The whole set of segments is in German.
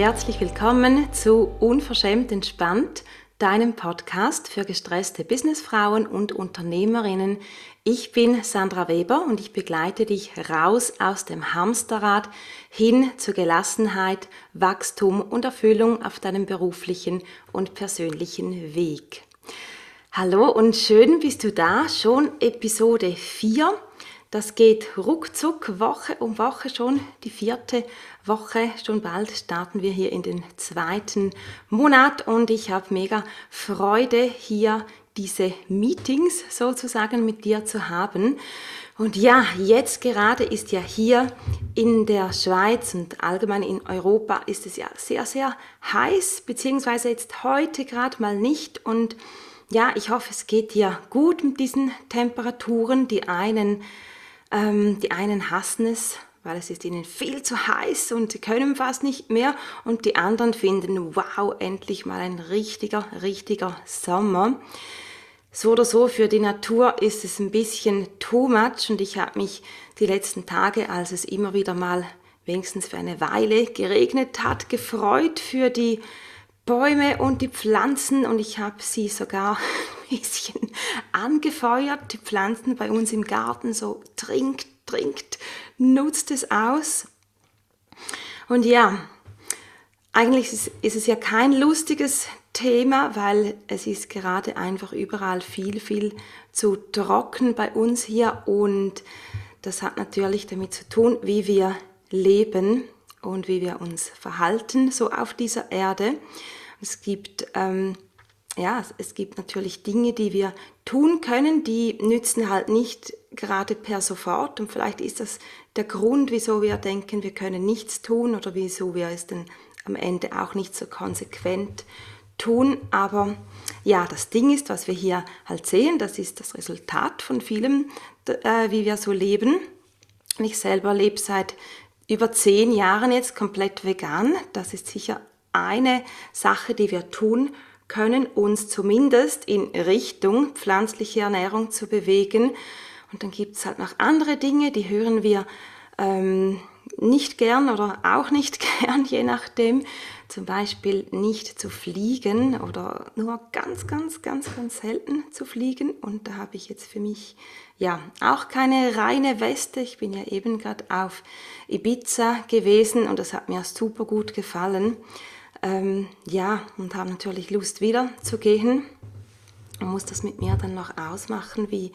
herzlich willkommen zu Unverschämt entspannt, deinem Podcast für gestresste Businessfrauen und Unternehmerinnen. Ich bin Sandra Weber und ich begleite dich raus aus dem Hamsterrad hin zur Gelassenheit, Wachstum und Erfüllung auf deinem beruflichen und persönlichen Weg. Hallo und schön bist du da, schon Episode 4. Das geht ruckzuck, Woche um Woche schon, die vierte Woche. Schon bald starten wir hier in den zweiten Monat und ich habe mega Freude, hier diese Meetings sozusagen mit dir zu haben. Und ja, jetzt gerade ist ja hier in der Schweiz und allgemein in Europa ist es ja sehr, sehr heiß, beziehungsweise jetzt heute gerade mal nicht. Und ja, ich hoffe, es geht dir gut mit diesen Temperaturen. Die einen ähm, die einen hassen es, weil es ist ihnen viel zu heiß und sie können fast nicht mehr. Und die anderen finden, wow, endlich mal ein richtiger, richtiger Sommer. So oder so, für die Natur ist es ein bisschen too much und ich habe mich die letzten Tage, als es immer wieder mal wenigstens für eine Weile geregnet hat, gefreut für die Bäume und die Pflanzen und ich habe sie sogar ein bisschen angefeuert. Die Pflanzen bei uns im Garten so trinkt, trinkt, nutzt es aus. Und ja, eigentlich ist, es ja kein lustiges Thema, weil es ist gerade einfach überall viel, viel zu trocken bei uns hier und das hat natürlich damit zu tun, wie wir leben und wie wir uns verhalten so auf dieser Erde. Es gibt, ähm, ja, es gibt natürlich Dinge, die wir tun können, die nützen halt nicht gerade per sofort. Und vielleicht ist das der Grund, wieso wir denken, wir können nichts tun oder wieso wir es dann am Ende auch nicht so konsequent tun. Aber ja, das Ding ist, was wir hier halt sehen, das ist das Resultat von vielem, äh, wie wir so leben. Ich selber lebe seit über zehn Jahren jetzt komplett vegan. Das ist sicher eine Sache, die wir tun können, uns zumindest in Richtung pflanzliche Ernährung zu bewegen. Und dann gibt es halt noch andere Dinge, die hören wir ähm, nicht gern oder auch nicht gern, je nachdem. Zum Beispiel nicht zu fliegen oder nur ganz, ganz, ganz, ganz selten zu fliegen. Und da habe ich jetzt für mich ja auch keine reine Weste. Ich bin ja eben gerade auf Ibiza gewesen und das hat mir super gut gefallen ähm, ja, und habe natürlich Lust wieder zu gehen. Man muss das mit mir dann noch ausmachen, wie,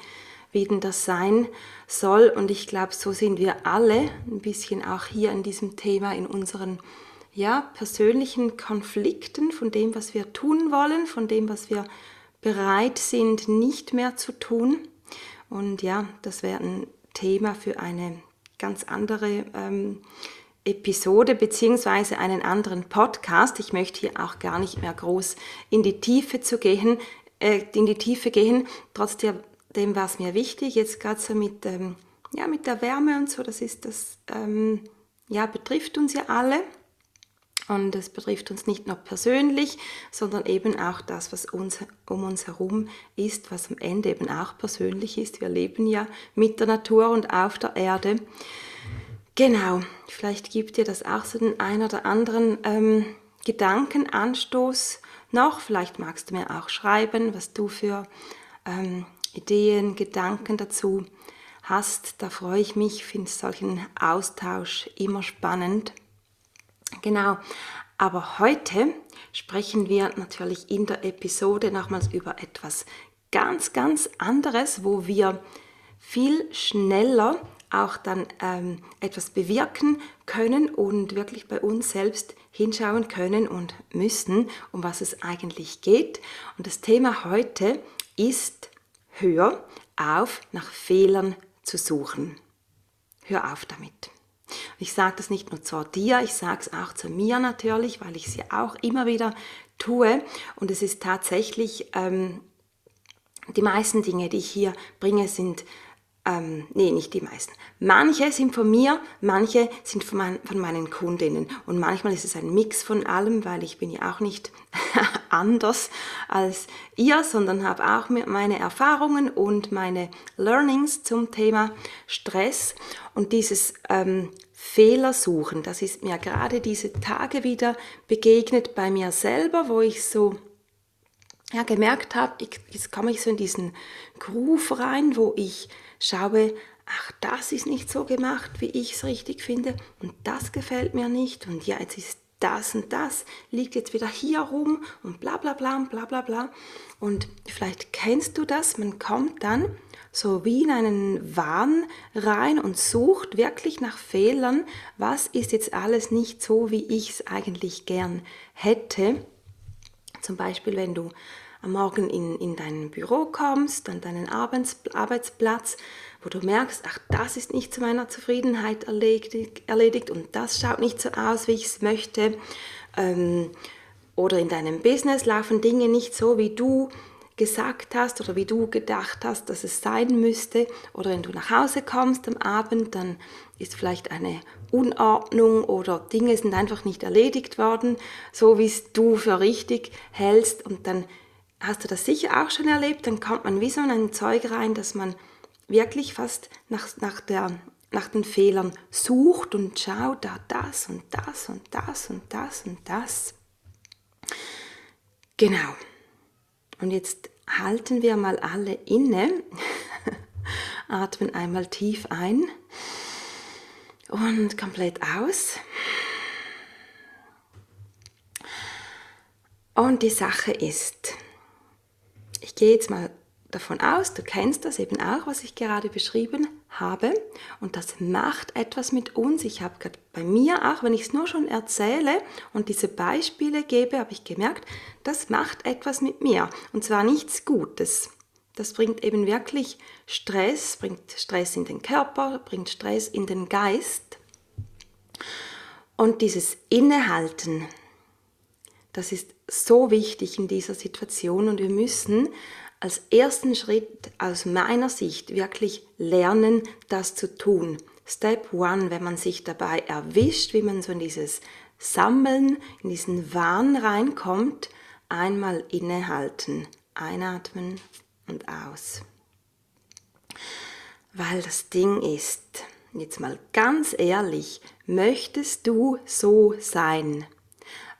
denn das sein soll. Und ich glaube, so sind wir alle ein bisschen auch hier in diesem Thema, in unseren ja, persönlichen Konflikten von dem, was wir tun wollen, von dem, was wir bereit sind, nicht mehr zu tun. Und ja, das wäre ein Thema für eine ganz andere ähm, Episode beziehungsweise einen anderen Podcast. Ich möchte hier auch gar nicht mehr groß in die Tiefe zu gehen, äh, in die Tiefe gehen. Trotzdem war es mir wichtig, jetzt gerade so mit, ähm, ja, mit der Wärme und so, das ist das, ähm, ja, betrifft uns ja alle. Und es betrifft uns nicht nur persönlich, sondern eben auch das, was uns, um uns herum ist, was am Ende eben auch persönlich ist. Wir leben ja mit der Natur und auf der Erde. Genau, vielleicht gibt dir das auch so den ein oder anderen ähm, Gedankenanstoß noch. Vielleicht magst du mir auch schreiben, was du für ähm, Ideen, Gedanken dazu hast. Da freue ich mich, finde solchen Austausch immer spannend. Genau, aber heute sprechen wir natürlich in der Episode nochmals über etwas ganz, ganz anderes, wo wir viel schneller auch dann ähm, etwas bewirken können und wirklich bei uns selbst hinschauen können und müssen, um was es eigentlich geht. Und das Thema heute ist, hör auf, nach Fehlern zu suchen. Hör auf damit. Ich sage das nicht nur zu dir, ich sage es auch zu mir natürlich, weil ich es ja auch immer wieder tue. Und es ist tatsächlich, ähm, die meisten Dinge, die ich hier bringe, sind ähm, nee, nicht die meisten. Manche sind von mir, manche sind von, mein, von, meinen Kundinnen. Und manchmal ist es ein Mix von allem, weil ich bin ja auch nicht anders als ihr, sondern habe auch meine Erfahrungen und meine Learnings zum Thema Stress. Und dieses ähm, Fehler suchen. Das ist mir gerade diese Tage wieder begegnet bei mir selber, wo ich so ja, gemerkt habe, ich, jetzt komme ich so in diesen Groove rein, wo ich schaue, ach, das ist nicht so gemacht, wie ich es richtig finde und das gefällt mir nicht und ja, jetzt ist das und das, liegt jetzt wieder hier rum und bla bla bla bla bla bla. Und vielleicht kennst du das, man kommt dann so wie in einen Wahn rein und sucht wirklich nach Fehlern, was ist jetzt alles nicht so, wie ich es eigentlich gern hätte. Zum Beispiel, wenn du am Morgen in, in dein Büro kommst, an deinen Arbeits, Arbeitsplatz, wo du merkst, ach, das ist nicht zu meiner Zufriedenheit erledigt, erledigt und das schaut nicht so aus, wie ich es möchte. Ähm, oder in deinem Business laufen Dinge nicht so, wie du gesagt hast oder wie du gedacht hast, dass es sein müsste. Oder wenn du nach Hause kommst am Abend, dann ist vielleicht eine Unordnung oder Dinge sind einfach nicht erledigt worden, so wie es du für richtig hältst. Und dann hast du das sicher auch schon erlebt, dann kommt man wie so in ein Zeug rein, dass man wirklich fast nach, nach, der, nach den Fehlern sucht und schaut, da das und das und das und das und das. Genau. Und jetzt halten wir mal alle inne, atmen einmal tief ein und komplett aus. Und die Sache ist, ich gehe jetzt mal davon aus, du kennst das eben auch, was ich gerade beschrieben habe. Und das macht etwas mit uns. Ich habe gerade bei mir auch, wenn ich es nur schon erzähle und diese Beispiele gebe, habe ich gemerkt, das macht etwas mit mir. Und zwar nichts Gutes. Das bringt eben wirklich Stress, bringt Stress in den Körper, bringt Stress in den Geist. Und dieses Innehalten, das ist so wichtig in dieser Situation und wir müssen als ersten Schritt aus meiner Sicht wirklich lernen, das zu tun. Step one, wenn man sich dabei erwischt, wie man so in dieses Sammeln, in diesen Wahn reinkommt, einmal innehalten, einatmen und aus. Weil das Ding ist, jetzt mal ganz ehrlich, möchtest du so sein?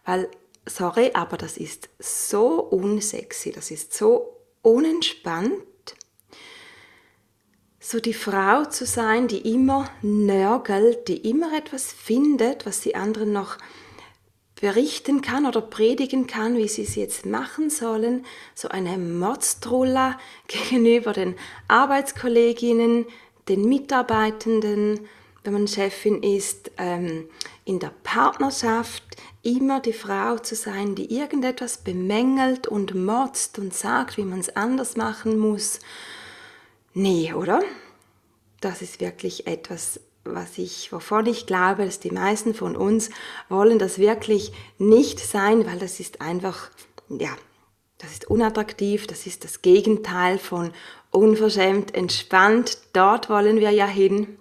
Weil, sorry, aber das ist so unsexy, das ist so unentspannt, so die Frau zu sein, die immer nörgelt, die immer etwas findet, was die anderen noch berichten kann oder predigen kann, wie sie es jetzt machen sollen, so eine Motztrulla gegenüber den Arbeitskolleginnen, den Mitarbeitenden, wenn man Chefin ist, ähm, in der Partnerschaft, immer die Frau zu sein, die irgendetwas bemängelt und motzt und sagt, wie man es anders machen muss. Nee, oder? Das ist wirklich etwas, was ich, wovon ich glaube, dass die meisten von uns wollen das wirklich nicht sein, weil das ist einfach, ja, das ist unattraktiv, das ist das Gegenteil von unverschämt entspannt. Dort wollen wir ja hin.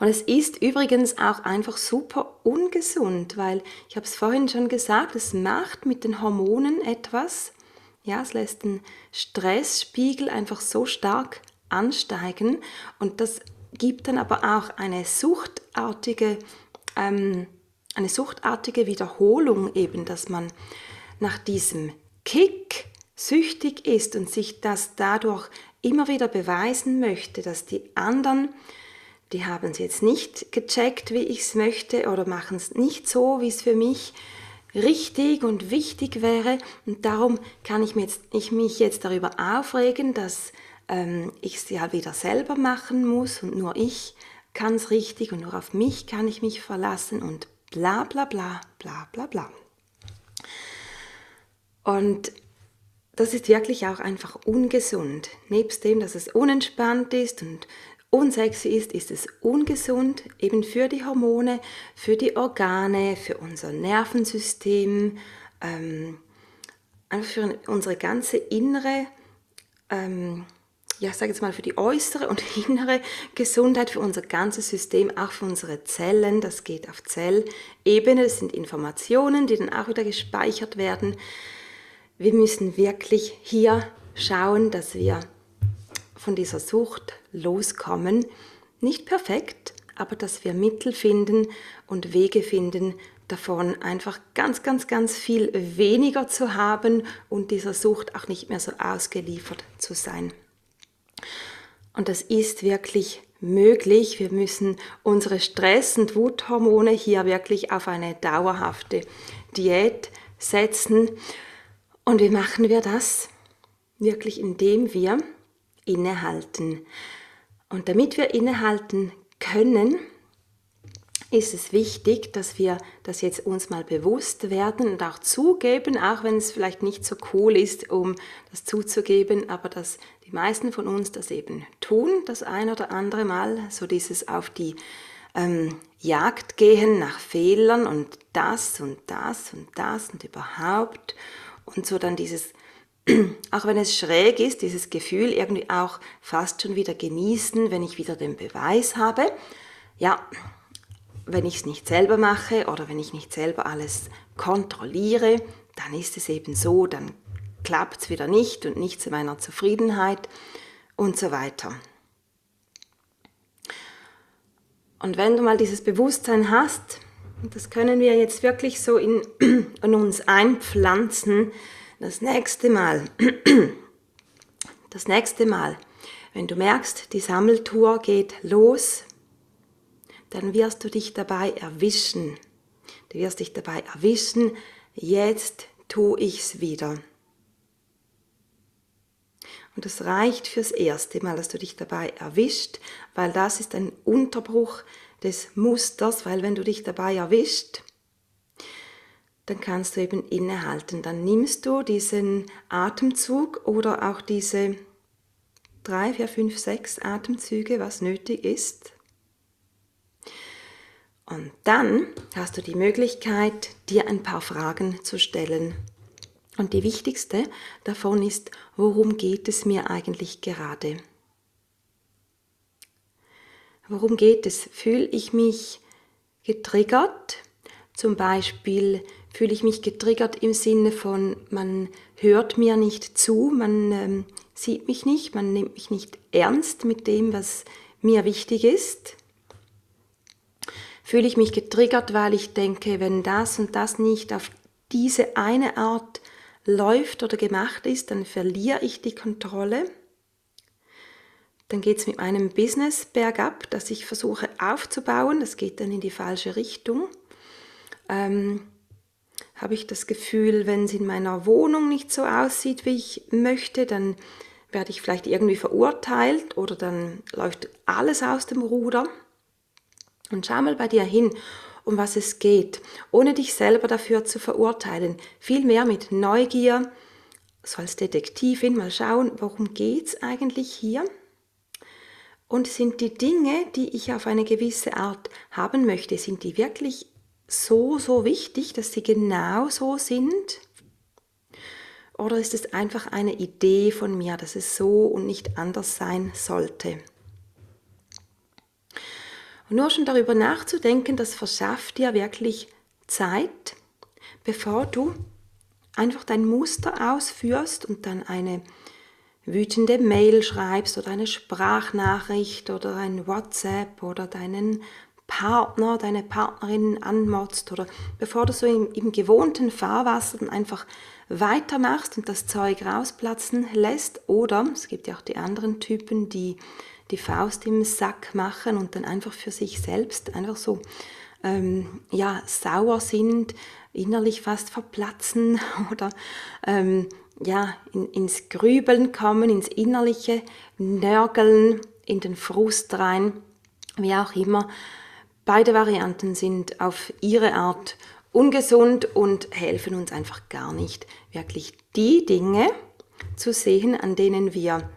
Und es ist übrigens auch einfach super ungesund, weil ich habe es vorhin schon gesagt, es macht mit den Hormonen etwas. Ja, es lässt den Stressspiegel einfach so stark ansteigen und das gibt dann aber auch eine suchtartige, ähm, eine suchtartige Wiederholung eben, dass man nach diesem Kick süchtig ist und sich das dadurch immer wieder beweisen möchte, dass die anderen die haben es jetzt nicht gecheckt, wie ich es möchte oder machen es nicht so, wie es für mich richtig und wichtig wäre. Und darum kann ich, jetzt, ich mich jetzt darüber aufregen, dass ähm, ich es ja wieder selber machen muss und nur ich kann es richtig und nur auf mich kann ich mich verlassen und bla bla bla bla bla bla. Und das ist wirklich auch einfach ungesund. Nebst dem, dass es unentspannt ist und unsexy ist, ist es ungesund, eben für die Hormone, für die Organe, für unser Nervensystem, ähm, einfach für unsere ganze innere, ähm, ja, sage jetzt mal für die äußere und innere Gesundheit, für unser ganzes System, auch für unsere Zellen. Das geht auf Zellebene. Das sind Informationen, die dann auch wieder gespeichert werden. Wir müssen wirklich hier schauen, dass wir von dieser Sucht loskommen. Nicht perfekt, aber dass wir Mittel finden und Wege finden, davon einfach ganz, ganz, ganz viel weniger zu haben und dieser Sucht auch nicht mehr so ausgeliefert zu sein. Und das ist wirklich möglich. Wir müssen unsere Stress- und Wuthormone hier wirklich auf eine dauerhafte Diät setzen. Und wie machen wir das? Wirklich indem wir innehalten. Und damit wir innehalten können, ist es wichtig, dass wir das jetzt uns mal bewusst werden und auch zugeben, auch wenn es vielleicht nicht so cool ist, um das zuzugeben, aber dass die meisten von uns das eben tun, das ein oder andere Mal, so dieses auf die ähm, Jagd gehen nach Fehlern und das und das und das und überhaupt und so dann dieses auch wenn es schräg ist, dieses Gefühl irgendwie auch fast schon wieder genießen, wenn ich wieder den Beweis habe. Ja, wenn ich es nicht selber mache oder wenn ich nicht selber alles kontrolliere, dann ist es eben so, dann klappt es wieder nicht und nicht zu meiner Zufriedenheit und so weiter. Und wenn du mal dieses Bewusstsein hast, das können wir jetzt wirklich so in, in uns einpflanzen, das nächste Mal, das nächste Mal, wenn du merkst, die Sammeltour geht los, dann wirst du dich dabei erwischen. Du wirst dich dabei erwischen, jetzt tue ich's wieder. Und das reicht fürs erste Mal, dass du dich dabei erwischt, weil das ist ein Unterbruch des Musters, weil wenn du dich dabei erwischt, dann kannst du eben innehalten. Dann nimmst du diesen Atemzug oder auch diese drei, vier, fünf, sechs Atemzüge, was nötig ist. Und dann hast du die Möglichkeit, dir ein paar Fragen zu stellen. Und die wichtigste davon ist, worum geht es mir eigentlich gerade? Worum geht es? Fühle ich mich getriggert? Zum Beispiel fühle ich mich getriggert im Sinne von, man hört mir nicht zu, man ähm, sieht mich nicht, man nimmt mich nicht ernst mit dem, was mir wichtig ist. Fühle ich mich getriggert, weil ich denke, wenn das und das nicht auf diese eine Art läuft oder gemacht ist, dann verliere ich die Kontrolle. Dann geht es mit meinem Business bergab, das ich versuche aufzubauen. Das geht dann in die falsche Richtung. Ähm, habe ich das Gefühl, wenn es in meiner Wohnung nicht so aussieht, wie ich möchte, dann werde ich vielleicht irgendwie verurteilt oder dann läuft alles aus dem Ruder. Und schau mal bei dir hin, um was es geht, ohne dich selber dafür zu verurteilen. Vielmehr mit Neugier, so als Detektivin mal schauen, worum geht es eigentlich hier? Und sind die Dinge, die ich auf eine gewisse Art haben möchte, sind die wirklich so, so wichtig, dass sie genau so sind? Oder ist es einfach eine Idee von mir, dass es so und nicht anders sein sollte? Und nur schon darüber nachzudenken, das verschafft dir wirklich Zeit, bevor du einfach dein Muster ausführst und dann eine wütende Mail schreibst oder eine Sprachnachricht oder ein WhatsApp oder deinen Partner, deine Partnerin anmotzt oder bevor du so im, im gewohnten Fahrwasser dann einfach weitermachst und das Zeug rausplatzen lässt oder es gibt ja auch die anderen Typen, die die Faust im Sack machen und dann einfach für sich selbst einfach so ähm, ja, sauer sind, innerlich fast verplatzen oder ähm, ja, in, ins Grübeln kommen, ins innerliche Nörgeln, in den Frust rein, wie auch immer. Beide Varianten sind auf ihre Art ungesund und helfen uns einfach gar nicht, wirklich die Dinge zu sehen, an denen wir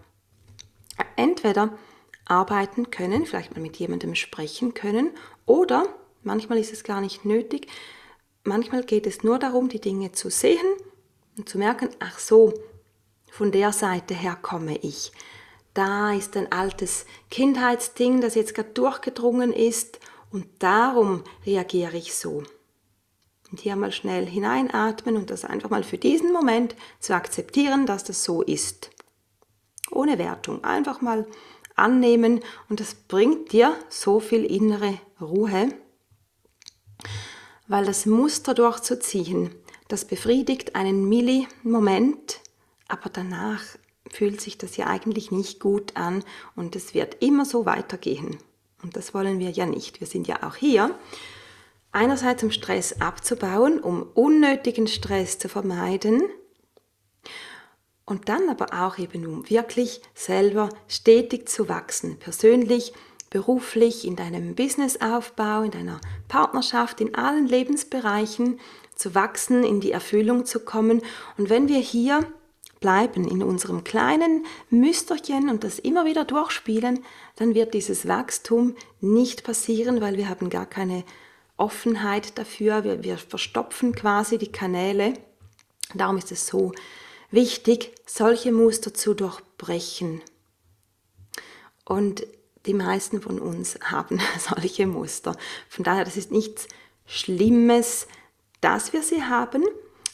entweder arbeiten können, vielleicht mal mit jemandem sprechen können oder manchmal ist es gar nicht nötig, manchmal geht es nur darum, die Dinge zu sehen und zu merken, ach so, von der Seite her komme ich. Da ist ein altes Kindheitsding, das jetzt gerade durchgedrungen ist und darum reagiere ich so. Und hier mal schnell hineinatmen und das einfach mal für diesen Moment zu akzeptieren, dass das so ist. Ohne Wertung. Einfach mal annehmen und das bringt dir so viel innere Ruhe, weil das Muster durchzuziehen, das befriedigt einen Milli-Moment, aber danach fühlt sich das ja eigentlich nicht gut an und es wird immer so weitergehen. Und das wollen wir ja nicht. Wir sind ja auch hier, einerseits um Stress abzubauen, um unnötigen Stress zu vermeiden und dann aber auch eben um wirklich selber stetig zu wachsen, persönlich, beruflich, in deinem Businessaufbau, in deiner Partnerschaft, in allen Lebensbereichen zu wachsen, in die Erfüllung zu kommen. Und wenn wir hier bleiben in unserem kleinen Müsterchen und das immer wieder durchspielen, dann wird dieses Wachstum nicht passieren, weil wir haben gar keine Offenheit dafür. Wir, wir verstopfen quasi die Kanäle. Darum ist es so wichtig, solche Muster zu durchbrechen. Und die meisten von uns haben solche Muster. Von daher, das ist nichts Schlimmes, dass wir sie haben,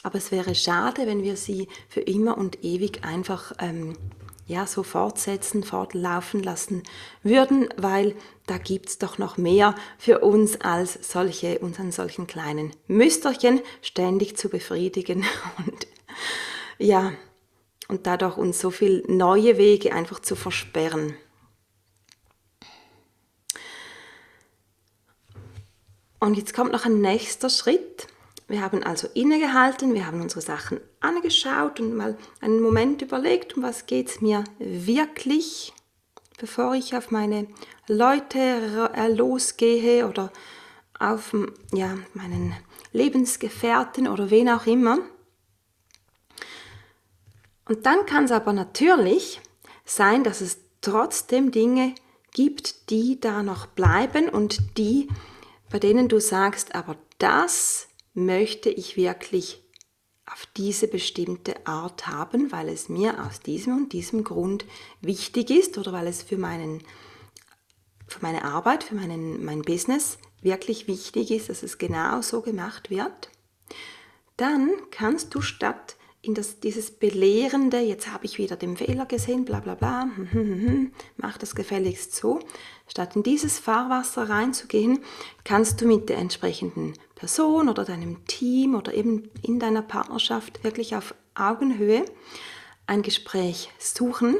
aber es wäre schade, wenn wir sie für immer und ewig einfach ähm, ja, so fortsetzen, fortlaufen lassen würden, weil da gibt es doch noch mehr für uns als solche, unseren solchen kleinen Müsterchen ständig zu befriedigen und ja, und dadurch uns so viel neue Wege einfach zu versperren. Und jetzt kommt noch ein nächster Schritt. Wir haben also innegehalten, wir haben unsere Sachen angeschaut und mal einen Moment überlegt, um was geht es mir wirklich, bevor ich auf meine Leute äh, losgehe oder auf ja, meinen Lebensgefährten oder wen auch immer. Und dann kann es aber natürlich sein, dass es trotzdem Dinge gibt, die da noch bleiben und die, bei denen du sagst, aber das möchte ich wirklich auf diese bestimmte Art haben, weil es mir aus diesem und diesem Grund wichtig ist oder weil es für, meinen, für meine Arbeit, für meinen, mein Business wirklich wichtig ist, dass es genau so gemacht wird, dann kannst du statt in das, dieses Belehrende, jetzt habe ich wieder den Fehler gesehen, bla bla bla, hm, hm, hm, mach das gefälligst so, statt in dieses Fahrwasser reinzugehen, kannst du mit der entsprechenden Person oder deinem Team oder eben in deiner Partnerschaft wirklich auf Augenhöhe ein Gespräch suchen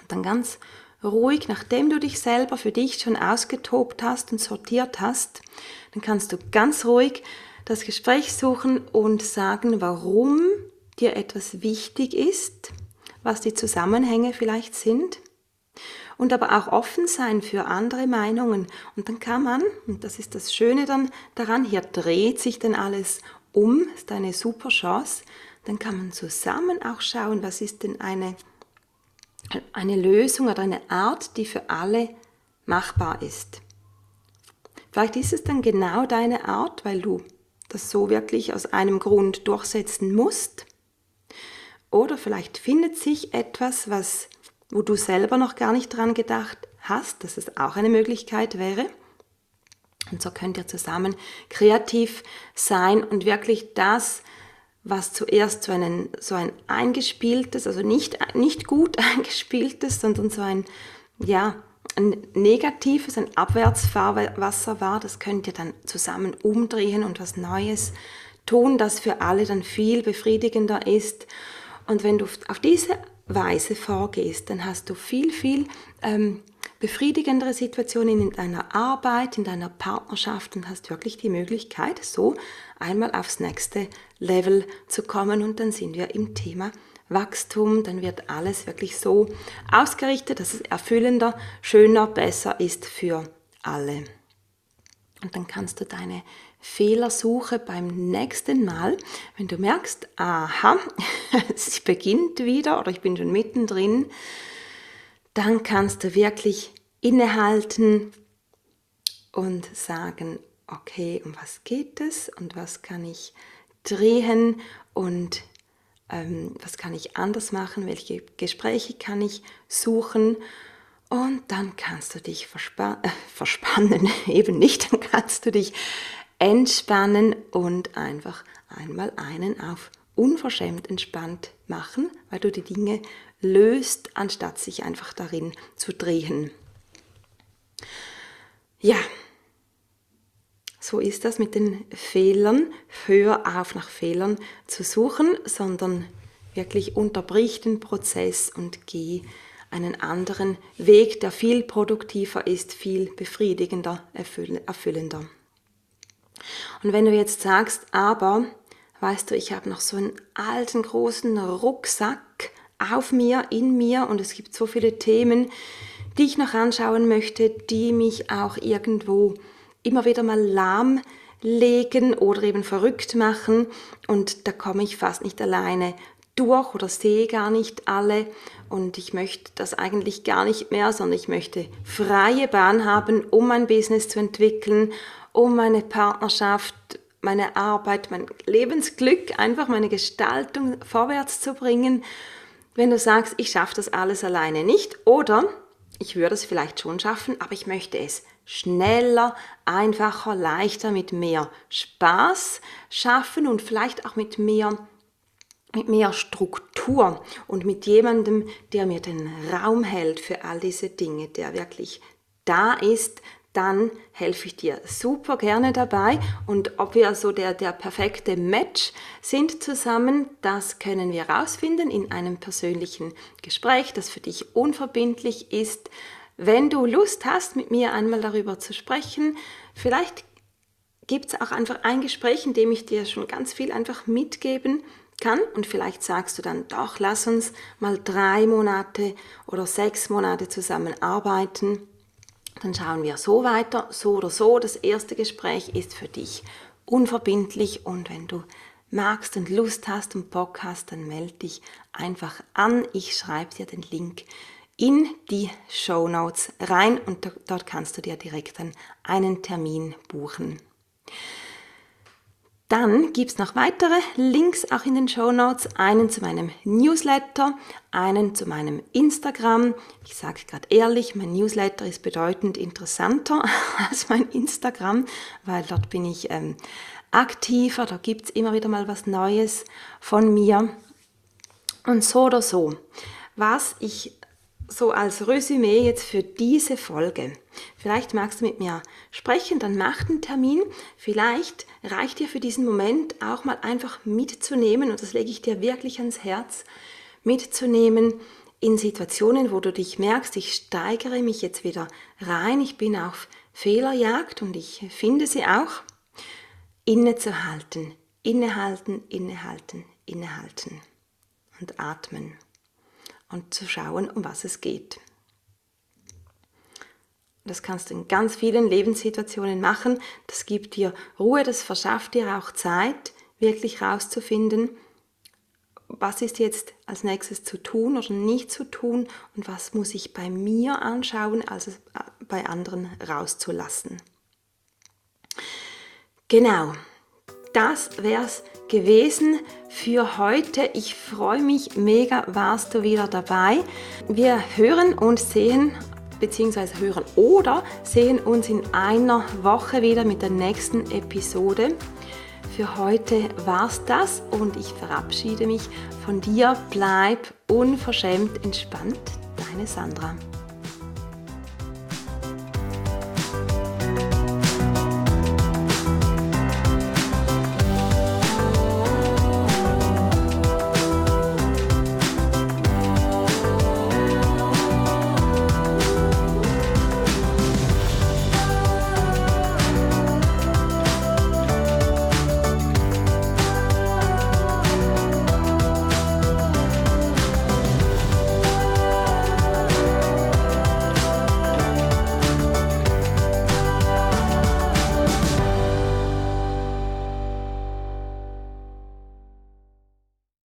und dann ganz ruhig, nachdem du dich selber für dich schon ausgetobt hast und sortiert hast, dann kannst du ganz ruhig das Gespräch suchen und sagen, warum dir etwas wichtig ist, was die Zusammenhänge vielleicht sind und aber auch offen sein für andere Meinungen. Und dann kann man, und das ist das Schöne dann daran, hier dreht sich dann alles um, ist eine super Chance, dann kann man zusammen auch schauen, was ist denn eine, eine Lösung oder eine Art, die für alle machbar ist. Vielleicht ist es dann genau deine Art, weil du das so wirklich aus einem Grund durchsetzen musst. Oder vielleicht findet sich etwas, was, wo du selber noch gar nicht dran gedacht hast, dass es auch eine Möglichkeit wäre. Und so könnt ihr zusammen kreativ sein und wirklich das, was zuerst so, einen, so ein eingespieltes, also nicht, nicht gut eingespieltes, sondern so ein, ja, ein negatives, ein Abwärtsfahrwasser war, das könnt ihr dann zusammen umdrehen und was Neues tun, das für alle dann viel befriedigender ist. Und wenn du auf diese Weise vorgehst, dann hast du viel, viel ähm, befriedigendere Situationen in deiner Arbeit, in deiner Partnerschaft und hast wirklich die Möglichkeit, so einmal aufs nächste Level zu kommen. Und dann sind wir im Thema Wachstum, dann wird alles wirklich so ausgerichtet, dass es erfüllender, schöner, besser ist für alle. Und dann kannst du deine Fehlersuche beim nächsten Mal, wenn du merkst, aha, es beginnt wieder oder ich bin schon mittendrin, dann kannst du wirklich innehalten und sagen, okay, um was geht es und was kann ich drehen und was kann ich anders machen, welche Gespräche kann ich suchen. Und dann kannst du dich verspa äh, verspannen, eben nicht, dann kannst du dich entspannen und einfach einmal einen auf unverschämt entspannt machen, weil du die Dinge löst, anstatt sich einfach darin zu drehen. Ja, so ist das mit den Fehlern. Hör auf nach Fehlern zu suchen, sondern wirklich unterbrich den Prozess und geh einen anderen Weg, der viel produktiver ist, viel befriedigender, erfüllender. Und wenn du jetzt sagst, aber, weißt du, ich habe noch so einen alten großen Rucksack auf mir, in mir und es gibt so viele Themen, die ich noch anschauen möchte, die mich auch irgendwo immer wieder mal lahmlegen oder eben verrückt machen und da komme ich fast nicht alleine durch oder sehe gar nicht alle und ich möchte das eigentlich gar nicht mehr, sondern ich möchte freie Bahn haben, um mein Business zu entwickeln, um meine Partnerschaft, meine Arbeit, mein Lebensglück, einfach meine Gestaltung vorwärts zu bringen. Wenn du sagst, ich schaffe das alles alleine nicht oder ich würde es vielleicht schon schaffen, aber ich möchte es schneller, einfacher, leichter, mit mehr Spaß schaffen und vielleicht auch mit mehr mit mehr Struktur und mit jemandem, der mir den Raum hält für all diese Dinge, der wirklich da ist, dann helfe ich dir super gerne dabei. Und ob wir so der, der perfekte Match sind zusammen, das können wir herausfinden in einem persönlichen Gespräch, das für dich unverbindlich ist. Wenn du Lust hast, mit mir einmal darüber zu sprechen, vielleicht gibt es auch einfach ein Gespräch, in dem ich dir schon ganz viel einfach mitgeben kann. Und vielleicht sagst du dann, doch, lass uns mal drei Monate oder sechs Monate zusammenarbeiten. Dann schauen wir so weiter, so oder so. Das erste Gespräch ist für dich unverbindlich und wenn du magst und Lust hast und Bock hast, dann melde dich einfach an. Ich schreibe dir den Link in die Show Notes rein und dort kannst du dir direkt dann einen Termin buchen. Dann gibt es noch weitere Links auch in den Show Notes. Einen zu meinem Newsletter, einen zu meinem Instagram. Ich sage gerade ehrlich, mein Newsletter ist bedeutend interessanter als mein Instagram, weil dort bin ich ähm, aktiver, da gibt es immer wieder mal was Neues von mir. Und so oder so, was ich so als Resümee jetzt für diese Folge. Vielleicht magst du mit mir sprechen, dann mach den Termin. Vielleicht reicht dir für diesen Moment auch mal einfach mitzunehmen, und das lege ich dir wirklich ans Herz, mitzunehmen in Situationen, wo du dich merkst, ich steigere mich jetzt wieder rein, ich bin auf Fehlerjagd und ich finde sie auch, innezuhalten, innehalten, innehalten, innehalten und atmen und zu schauen, um was es geht. Das kannst du in ganz vielen Lebenssituationen machen. Das gibt dir Ruhe, das verschafft dir auch Zeit, wirklich rauszufinden, was ist jetzt als nächstes zu tun oder nicht zu tun und was muss ich bei mir anschauen, also bei anderen rauszulassen. Genau, das wäre es gewesen für heute. Ich freue mich mega, warst du wieder dabei. Wir hören und sehen beziehungsweise hören oder sehen uns in einer Woche wieder mit der nächsten Episode. Für heute war's das und ich verabschiede mich von dir. Bleib unverschämt entspannt, deine Sandra.